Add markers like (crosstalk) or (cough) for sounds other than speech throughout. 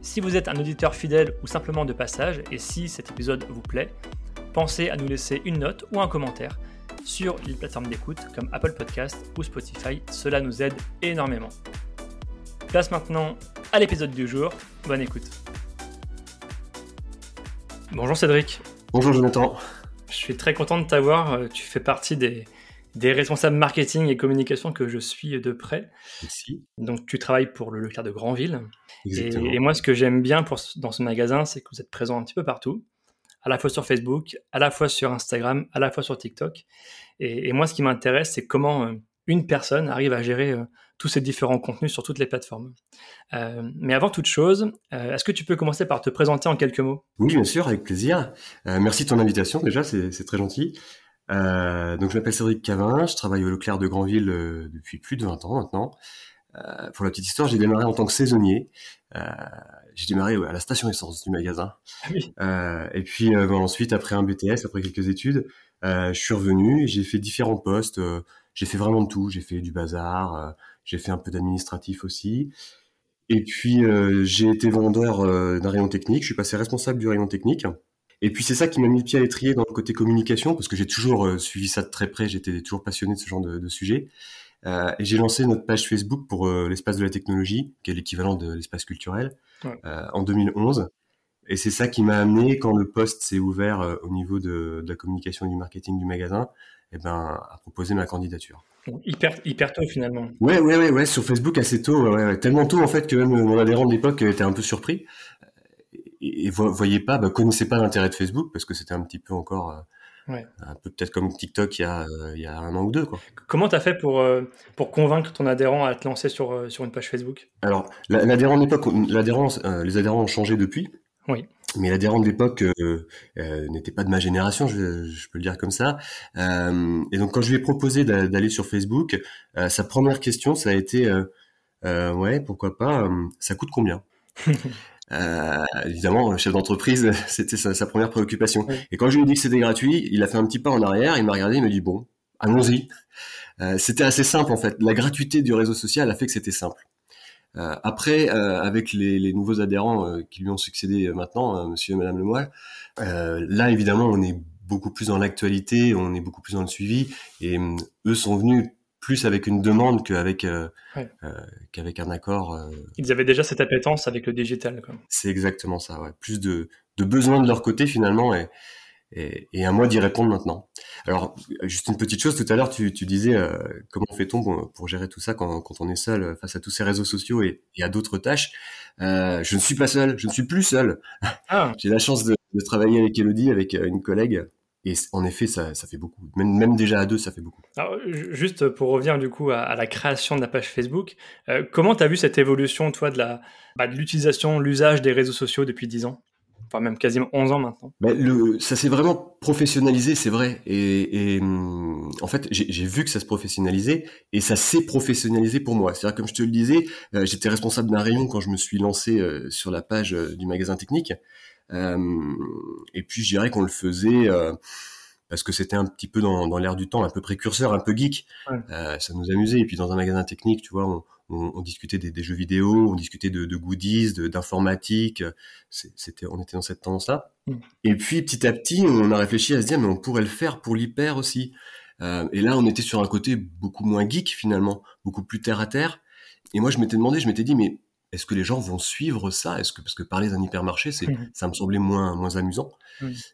Si vous êtes un auditeur fidèle ou simplement de passage, et si cet épisode vous plaît, pensez à nous laisser une note ou un commentaire sur les plateformes d'écoute comme Apple Podcast ou Spotify, cela nous aide énormément. Place maintenant à l'épisode du jour, bonne écoute. Bonjour Cédric. Bonjour Jonathan. Je suis très content de t'avoir, euh, tu fais partie des, des responsables marketing et communication que je suis de près. Merci. Donc, tu travailles pour le Leclerc de Grandville. Exactement. Et, et moi, ce que j'aime bien pour, dans ce magasin, c'est que vous êtes présent un petit peu partout, à la fois sur Facebook, à la fois sur Instagram, à la fois sur TikTok. Et, et moi, ce qui m'intéresse, c'est comment euh, une personne arrive à gérer euh, tous ces différents contenus sur toutes les plateformes. Euh, mais avant toute chose, euh, est-ce que tu peux commencer par te présenter en quelques mots? Oui, bien sûr, avec plaisir. Euh, merci de ton invitation, déjà, c'est très gentil. Euh, donc, je m'appelle Cédric Cavin, je travaille au Leclerc de Grandville euh, depuis plus de 20 ans maintenant. Euh, pour la petite histoire, j'ai démarré en tant que saisonnier. Euh, j'ai démarré ouais, à la station essence du magasin. Ah oui. Et puis bon, ensuite, après un BTS, après quelques études, je suis revenu, j'ai fait différents postes, j'ai fait vraiment de tout, j'ai fait du bazar, j'ai fait un peu d'administratif aussi. Et puis j'ai été vendeur d'un rayon technique, je suis passé responsable du rayon technique. Et puis c'est ça qui m'a mis le pied à l'étrier dans le côté communication, parce que j'ai toujours euh, suivi ça de très près, j'étais toujours passionné de ce genre de, de sujet. Euh, et j'ai lancé notre page Facebook pour euh, l'espace de la technologie, qui est l'équivalent de l'espace culturel, Ouais. en 2011. Et c'est ça qui m'a amené, quand le poste s'est ouvert au niveau de, de la communication et du marketing du magasin, eh ben, à proposer ma candidature. Hyper, hyper tôt finalement. Ouais, ouais, ouais, ouais, sur Facebook assez tôt, ouais, ouais, tellement tôt en fait que même mon adhérent de l'époque était un peu surpris et, et vo- voyait pas, bah, connaissait pas l'intérêt de Facebook parce que c'était un petit peu encore euh, Ouais. un peu peut-être comme TikTok il y a euh, il y a un an ou deux quoi. Comment tu as fait pour, euh, pour convaincre ton adhérent à te lancer sur, sur une page Facebook? Alors la- l'adhérent l'adhérent, les adhérents ont changé depuis. Oui. Mais l'adhérent de l'époque euh, euh, n'était pas de ma génération, je, je peux le dire comme ça. Euh, et donc quand je lui ai proposé d'a- d'aller sur Facebook, sa première question ça a été ouais pourquoi pas, ça coûte combien? (laughs) Euh, évidemment, chef d'entreprise, (laughs) c'était sa, sa première préoccupation. Et quand je lui ai dit que c'était gratuit, il a fait un petit pas en arrière, il m'a regardé, il m'a dit bon, allons-y. Euh, c'était assez simple en fait. La gratuité du réseau social a fait que c'était simple. Euh, après, euh, avec les, les nouveaux adhérents euh, qui lui ont succédé euh, maintenant, Monsieur et Madame Lemoyle, euh, là évidemment on est beaucoup plus dans l'actualité, on est beaucoup plus dans le suivi, et hum, eux sont venus plus avec une demande qu'avec euh, Ouais. euh, qu'avec un accord. euh, Ils avaient déjà cette appétence avec le digital. C'est exactement ça, ouais. Plus de, de besoins de leur côté finalement et, et, et à moi d'y répondre maintenant. Alors, juste une petite chose, tout à l'heure tu, tu disais comment fait-on pour, pour gérer tout ça quand, quand on est seul face à tous ces réseaux sociaux et, et à d'autres tâches? Je ne suis pas seul, je ne suis plus seul. Ah, (laughs) J'ai la chance de, de travailler avec Elodie, avec une collègue. Et en effet, ça, ça fait beaucoup. Même, même déjà à deux, ça fait beaucoup. alors, juste pour revenir du coup à, à la création de la page Facebook, euh, comment tu as vu cette évolution, toi, de bah, de l'utilisation, l'usage des réseaux sociaux depuis 10 ans? Enfin, même quasiment 11 ans maintenant. Ben, le, ça s'est vraiment professionnalisé, c'est vrai. Et, et, hum, en fait, j'ai vu que ça se professionnalisait et ça s'est professionnalisé pour moi. C'est-à-dire, comme je te le disais, euh, j'étais responsable d'un rayon quand je me suis lancé euh, sur la page du magasin technique. Euh, et puis, je dirais qu'on le faisait euh, parce que c'était un petit peu dans, dans l'air du temps, un peu précurseur, un peu geek. Ouais. Euh, ça nous amusait. Et puis, dans un magasin technique, tu vois, on, on, on discutait des, des jeux vidéo, on discutait de, de goodies, d'informatique. C'était, on était dans cette tendance-là. Mm. Et puis petit à petit, on a réfléchi à se dire, mais on pourrait le faire pour l'hyper aussi. Euh, et là, on était sur un côté beaucoup moins geek finalement, beaucoup plus terre à terre. Et moi, je m'étais demandé, je m'étais dit, mais est-ce que les gens vont suivre ça? Est-ce que parce que parler d'un hypermarché, c'est, ça me semblait moins moins amusant.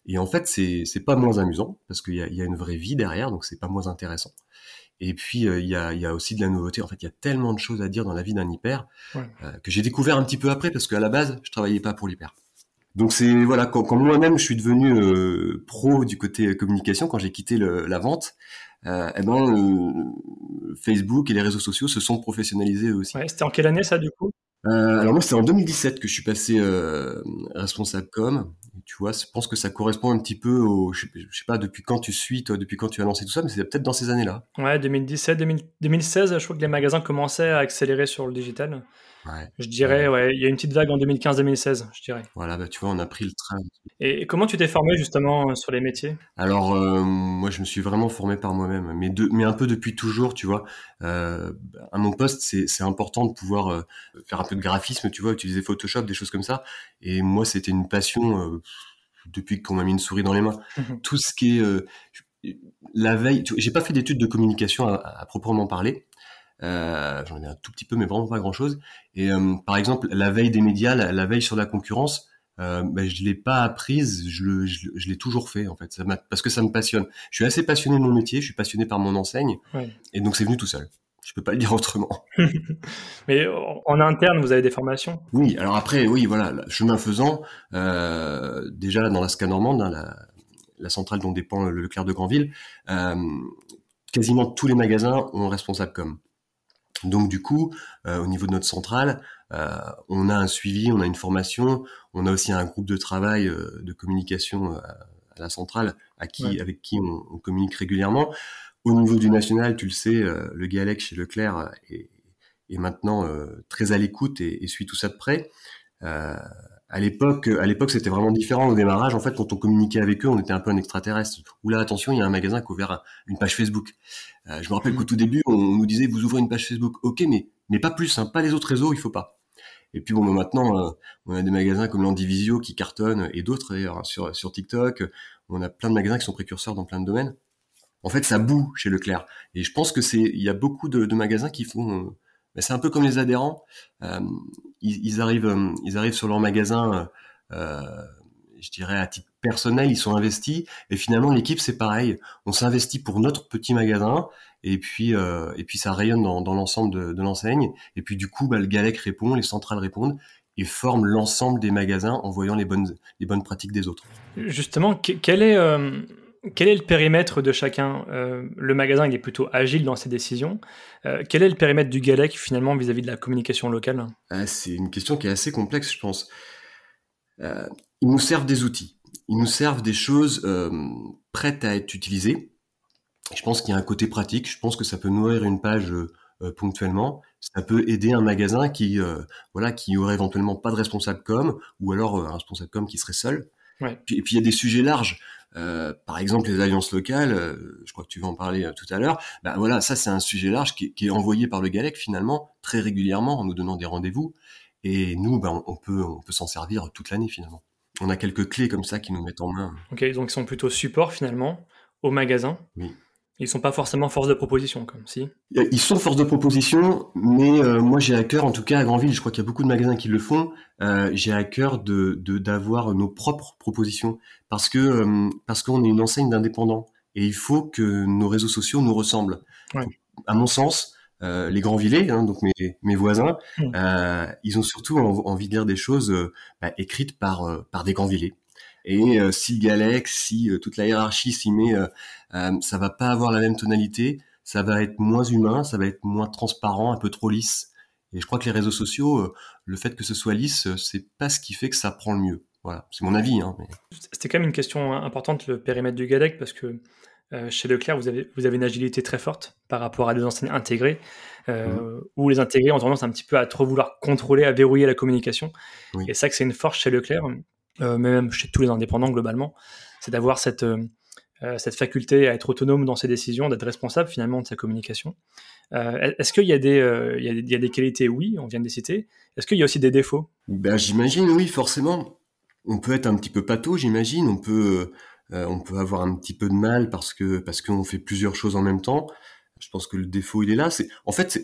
Et en fait, c'est c'est pas moins amusant parce qu'il y a, il y a une vraie vie derrière, donc c'est pas moins intéressant. Et puis euh, il y, a, il y a aussi de la nouveauté. En fait, il y a tellement de choses à dire dans la vie d'un hyper Ouais. euh, que j'ai découvert un petit peu après parce qu'à la base, je travaillais pas pour l'hyper. Donc c'est voilà quand, quand moi-même je suis devenu euh, pro du côté communication quand j'ai quitté le- la vente, euh, eh ben euh, Facebook et les réseaux sociaux se sont professionnalisés aussi. Ouais, C'était en quelle année ça du coup? Euh, alors moi, c'était en 2017 que je suis passé euh, responsable com. tu vois, je pense que ça correspond un petit peu au, je, sais pas depuis quand tu suis, toi, depuis quand tu as lancé tout ça, mais c'est peut-être dans ces années-là. Ouais, 2017, 2016, je crois que les magasins commençaient à accélérer sur le digital. Je dirais, ouais, il y a une petite vague en 2015-2016, je dirais. Voilà, bah, tu vois, on a pris le train. Et comment tu t'es formé justement euh, sur les métiers? Alors, euh, moi, je me suis vraiment formé par moi-même, mais, mais un peu depuis toujours, tu vois. Euh, à mon poste, c'est important de pouvoir faire un peu de graphisme, tu vois, utiliser Photoshop, des choses comme ça. Et moi, c'était une passion depuis qu'on m'a mis une souris dans les mains. (laughs) Tout ce qui est la veille, j'ai pas fait d'études de communication à proprement parler. Euh, J'en ai un tout petit peu, mais vraiment pas grand-chose. Et euh, par exemple, la veille des médias, la, veille sur la concurrence, euh, ben, je l'ai pas apprise, je, le, je, l'ai toujours fait en fait, ça parce que ça me passionne. Je suis assez passionné de mon métier, je suis passionné par mon enseigne, et donc c'est venu tout seul. Je peux pas le dire autrement. (laughs) Mais en interne, vous avez des formations? Oui, alors après, oui, voilà, chemin faisant, euh, déjà dans la SCA normande, hein, la, la, centrale dont dépend le Leclerc de Granville, euh, quasiment tous les magasins ont un responsable com. Donc du coup, euh, au niveau de notre centrale, euh, on a un suivi, on a une formation, on a aussi un groupe de travail euh, de communication à, la centrale à qui, avec qui on, communique régulièrement. Au niveau du national, tu le sais, le Galec chez Leclerc est, est maintenant très à l'écoute et, et, suit tout ça de près à l'époque, à l'époque, c'était vraiment différent au démarrage. En fait, quand on communiquait avec eux, on était un peu un extraterrestre. Ou là, attention, il y a un magasin qui a ouvert une page Facebook. Euh, je me rappelle qu'au tout début, on nous disait, vous ouvrez une page Facebook. Ok, mais, mais pas plus, hein, pas les autres réseaux, il faut pas. Et puis bon, bah, maintenant, euh, on a des magasins comme l'Andivisio qui cartonnent et d'autres d'ailleurs hein, sur, sur TikTok. On a plein de magasins qui sont précurseurs dans plein de domaines. En fait, ça boue chez Leclerc. Et je pense que c'est, il y a beaucoup de, de magasins qui font c'est un peu comme les adhérents. Euh, ils, arrivent, euh, ils arrivent sur leur magasin, euh, je dirais à titre personnel, ils sont investis. Et finalement, l'équipe, c'est pareil. On s'investit pour notre petit magasin, et puis, et puis ça rayonne dans, l'ensemble de, l'enseigne. Et puis du coup, bah, le Galec répond, les centrales répondent et forment l'ensemble des magasins en voyant les bonnes, les bonnes pratiques des autres. Justement, quel est quel est le périmètre de chacun euh, Le magasin, il est plutôt agile dans ses décisions. Euh, quel est le périmètre du Galec finalement vis-à-vis de la communication locale? Ah, C'est une question qui est assez complexe, je pense. Euh, ils nous servent des outils. Ils nous servent des choses prêtes à être utilisées. Je pense qu'il y a un côté pratique. Je pense que ça peut nourrir une page ponctuellement. Ça peut aider un magasin qui, voilà, qui aurait éventuellement pas de responsable com, ou alors un responsable com qui serait seul. et puis il y a des sujets larges. Euh, par exemple, les alliances locales, euh, je crois que tu vas en parler euh, tout à l'heure. Ben voilà, ça c'est un sujet large qui, est envoyé par le GALEC finalement très régulièrement en nous donnant des rendez-vous. Et nous, ben, on peut, on peut s'en servir toute l'année finalement. On a quelques clés comme ça qui nous mettent en main. Ok, donc ils sont plutôt support finalement au magasin. Oui. Ils sont pas forcément force de proposition, comme si? Ils sont force de proposition, mais euh, moi j'ai à cœur, en tout cas à Grandville, je crois qu'il y a beaucoup de magasins qui le font. Euh, j'ai à cœur de d'avoir nos propres propositions parce que euh, parce qu'on est une enseigne d'indépendants et il faut que nos réseaux sociaux nous ressemblent. À mon sens, les Grandvillais, hein, donc mes, mes voisins, mmh. ils ont surtout envie de lire des choses bah, écrites par par des Grandvillais. Et euh, si Galex, si euh, toute la hiérarchie s'y met, euh, ça va pas avoir la même tonalité, ça va être moins humain, ça va être moins transparent, un peu trop lisse. Et je crois que les réseaux sociaux, le fait que ce soit lisse, c'est pas ce qui fait que ça prend le mieux. Voilà, c'est mon avis. Hein, C'était quand même une question importante, le périmètre du GALEC, parce que chez Leclerc, vous avez, vous avez une agilité très forte par rapport à des enseignes intégrées, mmh. où les intégrés ont tendance un petit peu à trop vouloir contrôler, à verrouiller la communication. Et ça, que c'est une force chez Leclerc. Euh, même chez tous les indépendants globalement, c'est d'avoir cette, euh, euh, cette faculté à être autonome dans ses décisions, d'être responsable finalement de sa communication. Est-ce qu'il y, a des, il y, a des qualités Oui, on vient de les citer. Est-ce qu'il y a aussi des défauts? Ben, J'imagine, oui, forcément. On peut être un petit peu pâteau, j'imagine. On peut, on peut avoir un petit peu de mal parce que parce qu'on fait plusieurs choses en même temps. Je pense que le défaut, il est là. C'est en fait,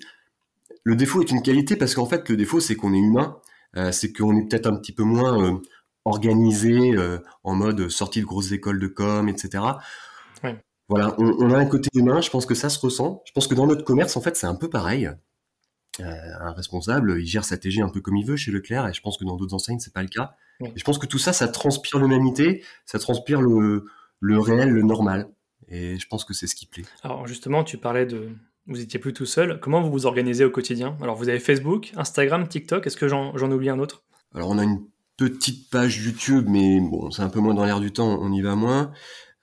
le défaut est une qualité parce qu'en fait, le défaut, c'est qu'on est humain. c'est qu'on est peut-être un petit peu moins organisé euh, en mode sortie de grosses écoles de com, etc. Voilà, on, a un côté humain, je pense que ça se ressent. Je pense que dans notre commerce, en fait, c'est un peu pareil. Euh, un responsable, il gère sa TG un peu comme il veut chez Leclerc, et je pense que dans d'autres enseignes, c'est pas le cas. Et je pense que tout ça, ça transpire l'humanité, ça transpire le, le réel, le normal. Et je pense que c'est ce qui plaît. Alors justement, tu parlais de, vous étiez plus tout seul. Comment vous vous organisez au quotidien? Alors vous avez Facebook, Instagram, TikTok. Est-ce que j'en oublie un autre? Alors on a une petite page YouTube, mais bon, c'est un peu moins dans l'air du temps, on y va moins.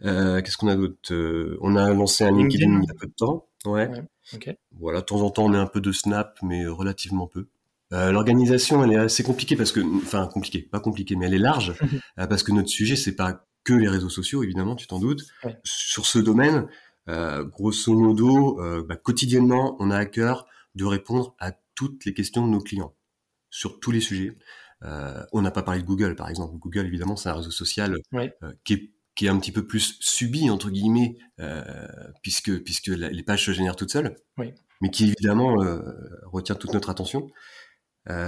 Euh, Qu'est-ce qu'on a d'autre euh, On a lancé un LinkedIn, LinkedIn. il y a peu de temps. Ouais. Ouais, ok. Voilà, de temps en temps, on met un peu de Snap, mais relativement peu. Euh, L'organisation, elle est assez compliquée parce que, enfin, compliquée, pas compliquée, mais elle est large (laughs) parce que notre sujet, c'est pas que les réseaux sociaux, évidemment, tu t'en doutes. Ouais. Sur ce domaine, grosso modo, bah, quotidiennement, on a à cœur de répondre à toutes les questions de nos clients sur tous les sujets. Euh, on n'a pas parlé de Google, par exemple. Google, évidemment, c'est un réseau social Ouais. euh, qui, est, qui est un petit peu plus subi, entre guillemets, euh, puisque, puisque la- les pages se génèrent toutes seules, mais qui, évidemment, retient toute notre attention.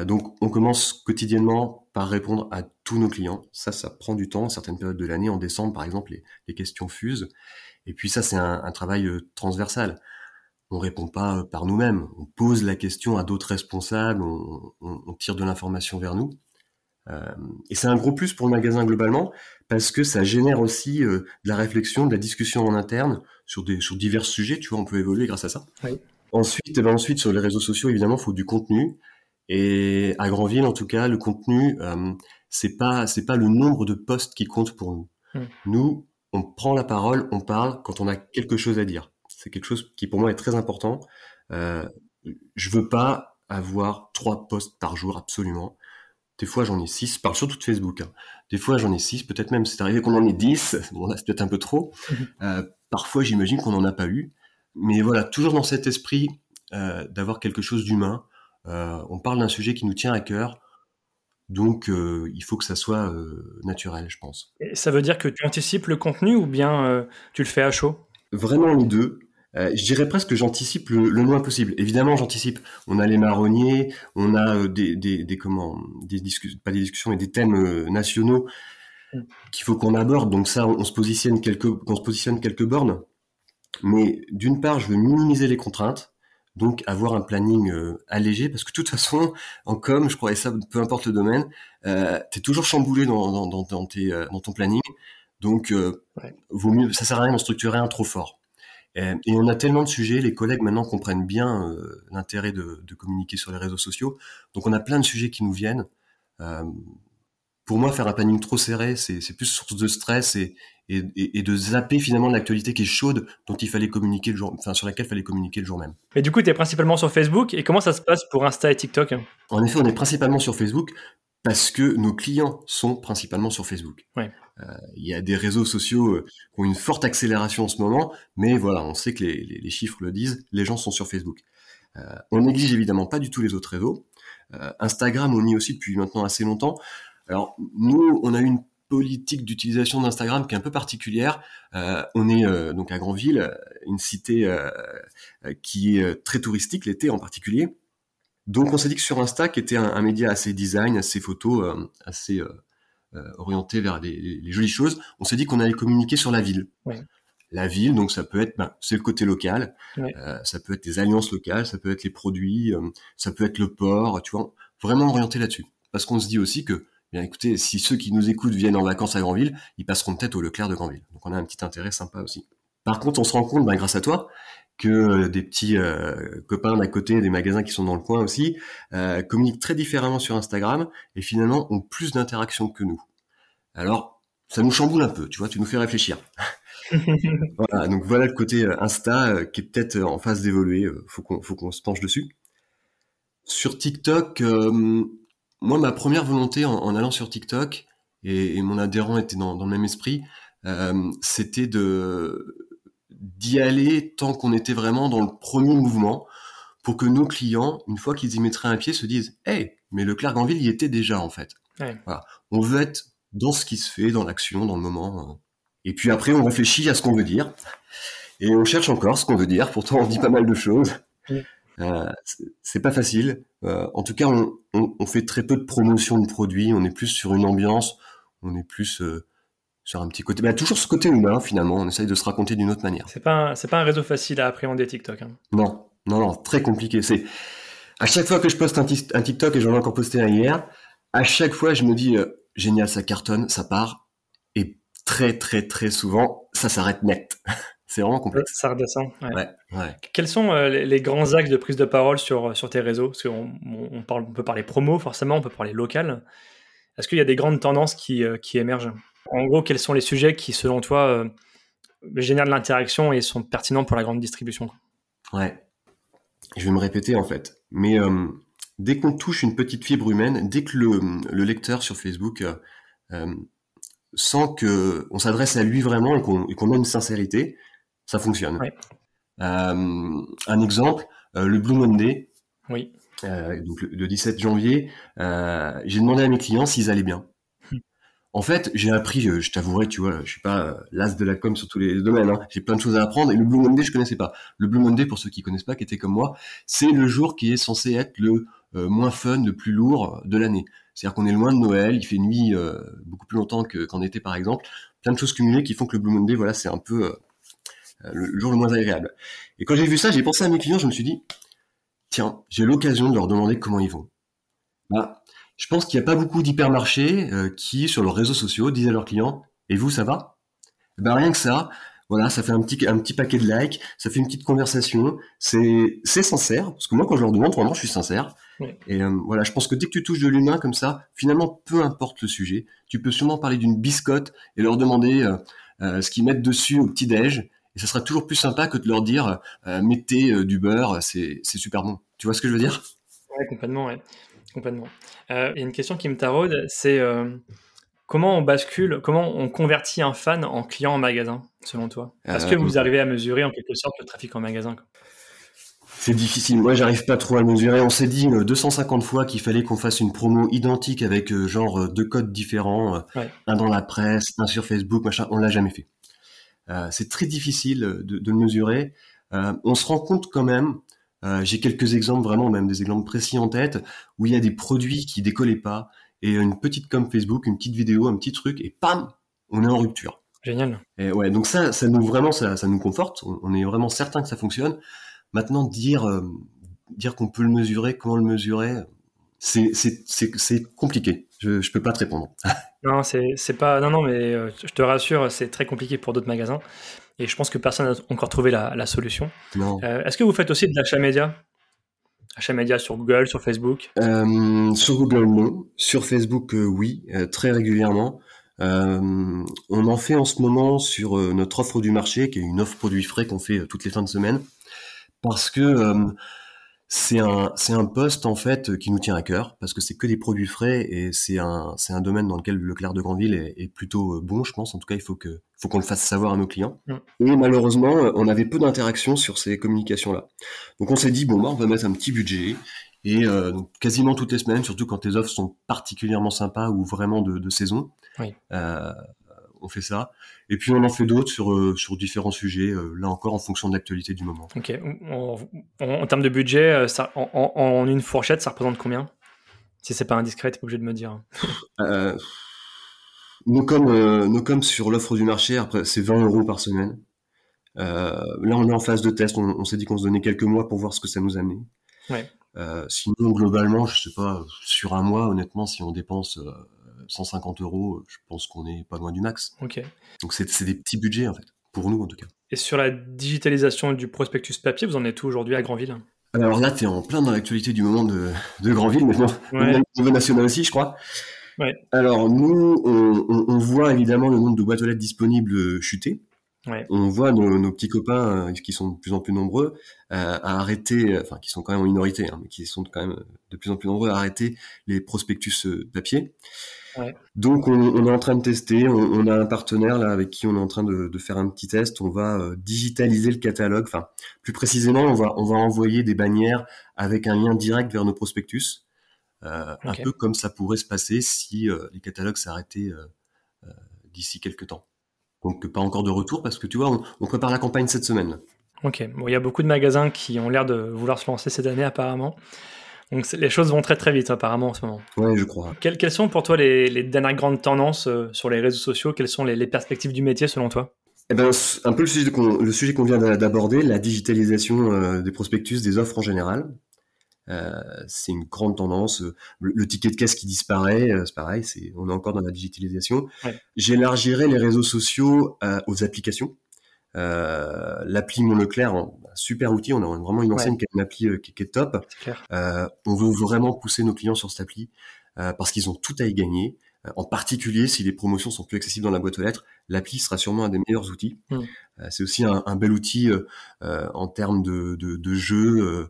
Donc, on commence quotidiennement par répondre à tous nos clients. Ça, ça prend du temps, certaines périodes de l'année. En décembre, par exemple, les, les questions fusent. Et puis ça, c'est un, un travail transversal. On répond pas par nous-mêmes. On pose la question à d'autres responsables. On, on- on tire de l'information vers nous. Euh, et c'est un gros plus pour le magasin globalement parce que ça génère aussi euh, de la réflexion, de la discussion en interne sur des sur divers sujets. Tu vois, on peut évoluer grâce à ça. Oui. Ensuite, eh ben ensuite sur les réseaux sociaux, évidemment, il faut du contenu. Et à Grandville, en tout cas, le contenu, euh, c'est pas c'est pas le nombre de posts qui compte pour nous. Mm. Nous, on prend la parole, on parle quand on a quelque chose à dire. C'est quelque chose qui pour moi est très important. Euh, je veux pas avoir trois posts par jour absolument. Des fois j'en ai six, je parle surtout de Facebook. hein. Des fois j'en ai six, peut-être même c'est arrivé qu'on en ait dix. (laughs) Bon là c'est peut-être un peu trop. (laughs) Euh, parfois j'imagine qu'on n'en a pas eu. Mais voilà, toujours dans cet esprit euh, d'avoir quelque chose d'humain. Euh, on parle d'un sujet qui nous tient à cœur. Donc euh, il faut que ça soit euh, naturel, je pense. Et ça veut dire que tu anticipes le contenu ou bien euh, tu le fais à chaud? Vraiment les deux. Euh, je dirais presque que j'anticipe le, le moins possible. Évidemment, j'anticipe. On a les marronniers, on a euh, des, des, des comment, des discussions, pas des discussions, mais des thèmes euh, nationaux qu'il faut qu'on aborde. Donc ça, on, on se positionne quelques, qu'on se positionne quelques bornes. Mais d'une part, je veux minimiser les contraintes, donc avoir un planning euh, allégé, parce que de toute façon, en com, je crois, et ça, peu importe le domaine, euh, t'es toujours chamboulé dans, dans, dans, dans tes, euh, dans ton planning. Donc, euh, Ouais. vaut mieux, ça sert à rien d'en structurer un trop fort. Et on a tellement de sujets, les collègues maintenant comprennent bien euh, l'intérêt de, de communiquer sur les réseaux sociaux. Donc on a plein de sujets qui nous viennent. Euh, pour moi, faire un planning trop serré, c'est plus source de stress et- et de zapper finalement l'actualité qui est chaude, dont il fallait communiquer le jour, enfin sur laquelle il fallait communiquer le jour même. Mais du coup, tu es principalement sur Facebook. Et comment ça se passe pour Insta et TikTok? En effet, on est principalement sur Facebook parce que nos clients sont principalement sur Facebook. Ouais. Euh, Il y a des réseaux sociaux euh, qui ont une forte accélération en ce moment, mais voilà, on sait que les, les- les chiffres le disent, les gens sont sur Facebook. Euh, on néglige évidemment pas du tout les autres réseaux. Euh, Instagram, on y est aussi depuis maintenant assez longtemps. Alors nous, on a une politique d'utilisation d'Instagram qui est un peu particulière. Euh, on est euh, donc à Grandville, une cité qui est très touristique l'été en particulier. Donc on s'est dit que sur Insta, qui était un, un média assez design, assez photo, euh, assez euh, euh, orienté vers les, les- les jolies choses, on s'est dit qu'on allait communiquer sur la ville. Ouais. La ville, donc ça peut être, ben, c'est le côté local, Ouais. euh, ça peut être des alliances locales, ça peut être les produits, ça peut être le port, tu vois, vraiment orienté là-dessus. Parce qu'on se dit aussi que, bien écoutez, si ceux qui nous écoutent viennent en vacances à Grandville, ils passeront peut-être au Leclerc de Grandville. Donc on a un petit intérêt sympa aussi. Par contre, on se rend compte, ben, grâce à toi, que euh, des petits euh, copains d'à côté, des magasins qui sont dans le coin aussi, euh, communiquent très différemment sur Instagram et finalement ont plus d'interactions que nous. Alors, ça nous chamboule un peu, tu vois, tu nous fais réfléchir. (laughs) Voilà, donc voilà le côté Insta euh, qui est peut-être en phase d'évoluer, faut qu'on faut qu'on se penche dessus. Sur TikTok, moi ma première volonté en, en allant sur TikTok et, et mon adhérent était dans, dans le même esprit, c'était de d'y aller tant qu'on était vraiment dans le premier mouvement pour que nos clients, une fois qu'ils y mettraient un pied, se disent Hey, mais le Clerc-en-Ville y était déjà en fait. Ouais. Voilà. On veut être dans ce qui se fait, dans l'action, dans le moment. euh. Et puis après, on réfléchit à ce qu'on veut dire. Et on cherche encore ce qu'on veut dire. Pourtant, on dit pas mal de choses. Euh, c'est- c'est pas facile. Euh, en tout cas, on, on- on fait très peu de promotion de produits. On est plus sur une ambiance. On est plus euh, sur un petit côté. Bah, toujours ce côté humain, finalement. On essaye de se raconter d'une autre manière. C'est pas, c'est pas un réseau facile à appréhender TikTok. hein. Non, non, non, très compliqué. C'est à chaque fois que je poste un, TikTok et j'en ai encore posté un hier, à chaque fois je me dis euh, génial, ça cartonne, ça part, et très très très souvent ça s'arrête net. (laughs) C'est vraiment complexe. Ça redescend. ouais. Ouais, ouais. Quels sont euh, les, les grands axes de prise de parole sur, sur tes réseaux? Parce qu'on on, on parle, on peut parler promo, forcément, on peut parler local. Est-ce qu'il y a des grandes tendances qui, qui émergent? En gros, quels sont les sujets qui, selon toi, génèrent de l'interaction et sont pertinents pour la grande distribution Ouais. Je vais me répéter en fait. Mais dès qu'on touche une petite fibre humaine, dès que le, le lecteur sur Facebook euh, sent que on s'adresse à lui vraiment et qu'on a une sincérité, ça fonctionne. Euh, un exemple, euh, le Blue Monday. Oui. donc le, 17 janvier, j'ai demandé à mes clients s'ils allaient bien. En fait, j'ai appris, je t'avouerai, tu vois, je suis pas l'as de la com sur tous les domaines, hein. j'ai plein de choses à apprendre, et le Blue Monday, je connaissais pas. Le Blue Monday, pour ceux qui connaissent pas, qui étaient comme moi, c'est le jour qui est censé être le moins fun, le plus lourd de l'année. C'est-à-dire qu'on est loin de Noël, il fait nuit euh, beaucoup plus longtemps qu'en été par exemple. Plein de choses cumulées qui font que le Blue Monday, voilà, c'est un peu euh, le, jour le moins agréable. Et quand j'ai vu ça, j'ai pensé à mes clients, je me suis dit, tiens, j'ai l'occasion de leur demander comment ils vont. Bah, je pense qu'il n'y a pas beaucoup d'hypermarchés euh, qui, sur leurs réseaux sociaux, disent à leurs clients, et vous, ça va? Ben rien que ça, voilà, ça fait un petit, un petit paquet de likes, ça fait une petite conversation, c'est, sincère, parce que moi, quand je leur demande, vraiment, je suis sincère. Et euh, voilà, je pense que dès que tu touches de l'humain comme ça, finalement, peu importe le sujet, tu peux sûrement parler d'une biscotte et leur demander euh, ce qu'ils mettent dessus au petit-déj, et ça sera toujours plus sympa que de leur dire, mettez du beurre, c'est, c'est super bon. Tu vois ce que je veux dire? Ouais, complètement, ouais. Complètement. Il y a une question qui me taraude, c'est Comment on bascule, comment on convertit un fan en client en magasin, selon toi? Est-ce que vous arrivez à mesurer en quelque sorte le trafic en magasin c'est difficile. Moi, j'arrive pas trop à mesurer. On s'est dit 250 euh, fois qu'il fallait qu'on fasse une promo identique avec euh, genre euh, deux codes différents, un dans la presse, un sur Facebook, machin. On l'a jamais fait. c'est très difficile de, de le mesurer. on se rend compte quand même. J'ai quelques exemples vraiment, même des exemples précis en tête, où il y a des produits qui décollaient pas et une petite com Facebook, une petite vidéo, un petit truc, et pam, on est en rupture. Génial. Et ouais, donc ça, ça nous vraiment, ça, ça nous conforte. On, est vraiment certain que ça fonctionne. Maintenant, dire, euh, dire qu'on peut le mesurer, comment le mesurer, c'est, c'est, c'est, compliqué. Je, je peux pas te répondre. (laughs) non, c'est, pas, non, non, mais euh, je te rassure, c'est très compliqué pour d'autres magasins. Et je pense que personne n'a encore trouvé la, la solution. Euh, est-ce que vous faites aussi de l'achat média? Achat média sur Google, sur Facebook? Euh, Sur Google, non. Sur Facebook, euh, oui, très régulièrement. on en fait en ce moment sur notre offre du marché, qui est une offre produit frais qu'on fait toutes les fins de semaine, parce que c'est un, c'est un poste en fait qui nous tient à cœur parce que c'est que des produits frais et c'est un, c'est un domaine dans lequel Leclerc de Grandville est, est, plutôt euh, bon, je pense. En tout cas, il faut que, faut qu'on le fasse savoir à nos clients. Mm. Et malheureusement, euh, on avait peu d'interaction sur ces communications-là. Donc on s'est dit bon bah on va mettre un petit budget et euh, donc quasiment toutes les semaines, surtout quand tes offres sont particulièrement sympas ou vraiment de, de saison. Oui. Euh, on fait ça. Et puis on en fait d'autres sur, euh, sur différents sujets, euh, là encore en fonction de l'actualité du moment. Ok. En, termes de budget, euh, ça, en, une fourchette, ça représente combien? Si c'est pas indiscret, t'es obligé de me dire. euh, nos comme sur l'offre du marché, après c'est 20 euros par semaine. là, on est en phase de test. On, s'est dit qu'on se donnait quelques mois pour voir ce que ça nous amenait. Ouais. sinon, globalement, je sais pas, sur un mois, honnêtement, si on dépense 150 euros, je pense qu'on est pas loin du max. Donc c'est des petits budgets en fait, pour nous en tout cas. Et sur la digitalisation du prospectus papier, vous en êtes où aujourd'hui à Grandville Alors là, tu es en plein dans l'actualité du moment de, de Grandville, mais ouais. au niveau national aussi, je crois. Ouais. Alors nous, on, on, voit évidemment le nombre de boîtes aux lettres disponibles chuter. Ouais. On voit nos, nos, petits copains euh, qui sont de plus en plus nombreux euh, à arrêter, enfin qui sont quand même en minorité, hein, mais qui sont quand même de plus en plus nombreux à arrêter les prospectus euh, Donc on, est en train de tester, on, a un partenaire là avec qui on est en train de, faire un petit test, on va euh, digitaliser le catalogue, enfin plus précisément on va, on va envoyer des bannières avec un lien direct vers nos prospectus, euh, un peu comme ça pourrait se passer si euh, les catalogues s'arrêtaient d'ici quelques temps. Donc pas encore de retour parce que tu vois, on, on prépare la campagne cette semaine. Ok, bon, il y a beaucoup de magasins qui ont l'air de vouloir se lancer cette année apparemment. Donc les choses vont très très vite apparemment en ce moment. Oui, je crois. Quelles, quelles, sont pour toi les, les dernières grandes tendances euh, sur les réseaux sociaux? Quelles sont les, les, perspectives du métier selon toi? Eh ben, un peu le sujet qu'on vient d'aborder, la digitalisation euh, des prospectus, des offres en général. Euh, c'est une grande tendance. Le, ticket de caisse qui disparaît, c'est pareil, on est encore dans la digitalisation. Ouais. J'élargirai les réseaux sociaux aux applications. Euh, l'appli Mon Leclerc, un super outil. On a vraiment une ancienne qui est une appli euh, qui, qui, est top. Euh, on veut vraiment pousser nos clients sur cette appli euh, parce qu'ils ont tout à y gagner. en particulier si les promotions sont plus accessibles dans la boîte aux lettres, l'appli sera sûrement un des meilleurs outils. Mm. c'est aussi un, bel outil en termes de, de, de jeu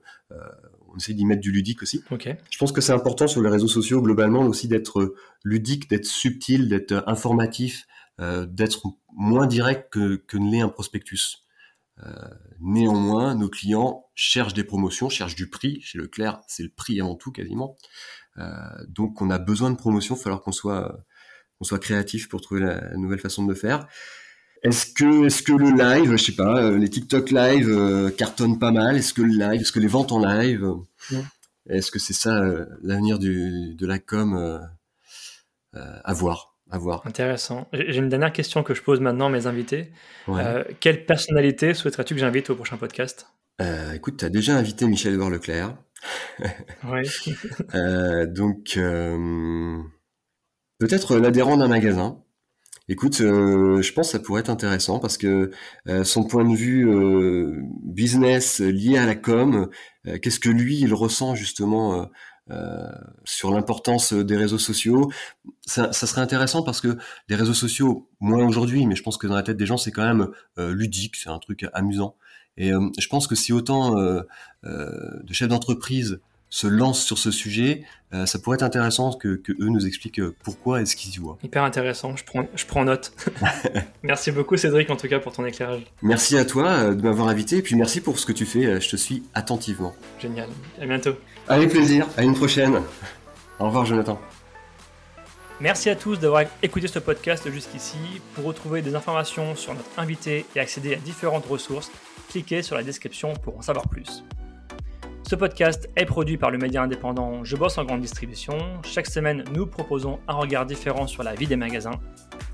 on essaie d'y mettre du ludique aussi. Je pense que c'est important sur les réseaux sociaux globalement aussi d'être ludique, d'être subtil, d'être informatif, d'être moins direct que, que ne l'est un prospectus. Euh, néanmoins, nos clients cherchent des promotions, cherchent du prix. Chez Leclerc, c'est le prix avant tout quasiment. Euh, donc, on a besoin de promotions. Il va falloir qu'on soit, qu'on soit créatif pour trouver la, nouvelle façon de le faire. Est-ce que, est-ce que le live, je sais pas, les TikTok live cartonnent pas mal? Est-ce que le live, est-ce que les ventes en live, est-ce que c'est ça l'avenir de la com à voir? Intéressant. J'ai une dernière question que je pose maintenant à mes invités. Euh, quelle personnalité souhaiterais-tu que j'invite au prochain podcast? Euh, Écoute, tu as déjà invité Michel Edouard Leclerc. (laughs) oui. (laughs) Euh, donc, peut-être l'adhérent d'un magasin. Écoute, je pense que ça pourrait être intéressant parce que son point de vue business lié à la com, qu'est-ce que lui, il ressent justement euh, sur l'importance des réseaux sociaux? Ça, serait intéressant parce que les réseaux sociaux, moins aujourd'hui, mais je pense que dans la tête des gens, c'est quand même euh, ludique, c'est un truc amusant. Et euh, je pense que si autant de chefs d'entreprise se lancent sur ce sujet, ça pourrait être intéressant que, que eux nous expliquent pourquoi est-ce qu'ils y voient. Hyper intéressant, je prends, je prends note. (laughs) merci beaucoup Cédric en tout cas pour ton éclairage. Merci à toi de m'avoir invité et puis merci pour ce que tu fais, je te suis attentivement. Génial, à bientôt. Avec plaisir, à une prochaine. Au revoir Jonathan. Merci à tous d'avoir écouté ce podcast jusqu'ici. Pour retrouver des informations sur notre invité et accéder à différentes ressources, cliquez sur la description pour en savoir plus. Ce podcast est produit par le média indépendant Je bosse en grande distribution. Chaque semaine, nous proposons un regard différent sur la vie des magasins,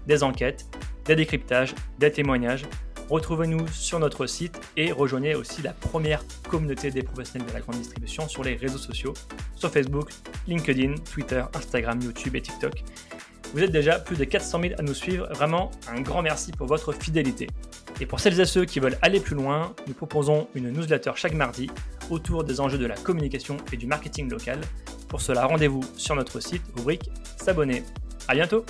des enquêtes, des décryptages, des témoignages Retrouvez-nous sur notre site et rejoignez aussi la première communauté des professionnels de la grande distribution sur les réseaux sociaux, sur Facebook, LinkedIn, Twitter, Instagram, YouTube et TikTok. Vous êtes déjà plus de 400 000 à nous suivre, vraiment un grand merci pour votre fidélité. Et pour celles et ceux qui veulent aller plus loin, nous proposons une newsletter chaque mardi autour des enjeux de la communication et du marketing local. Pour cela, rendez-vous sur notre site, rubrique S'abonner. À bientôt!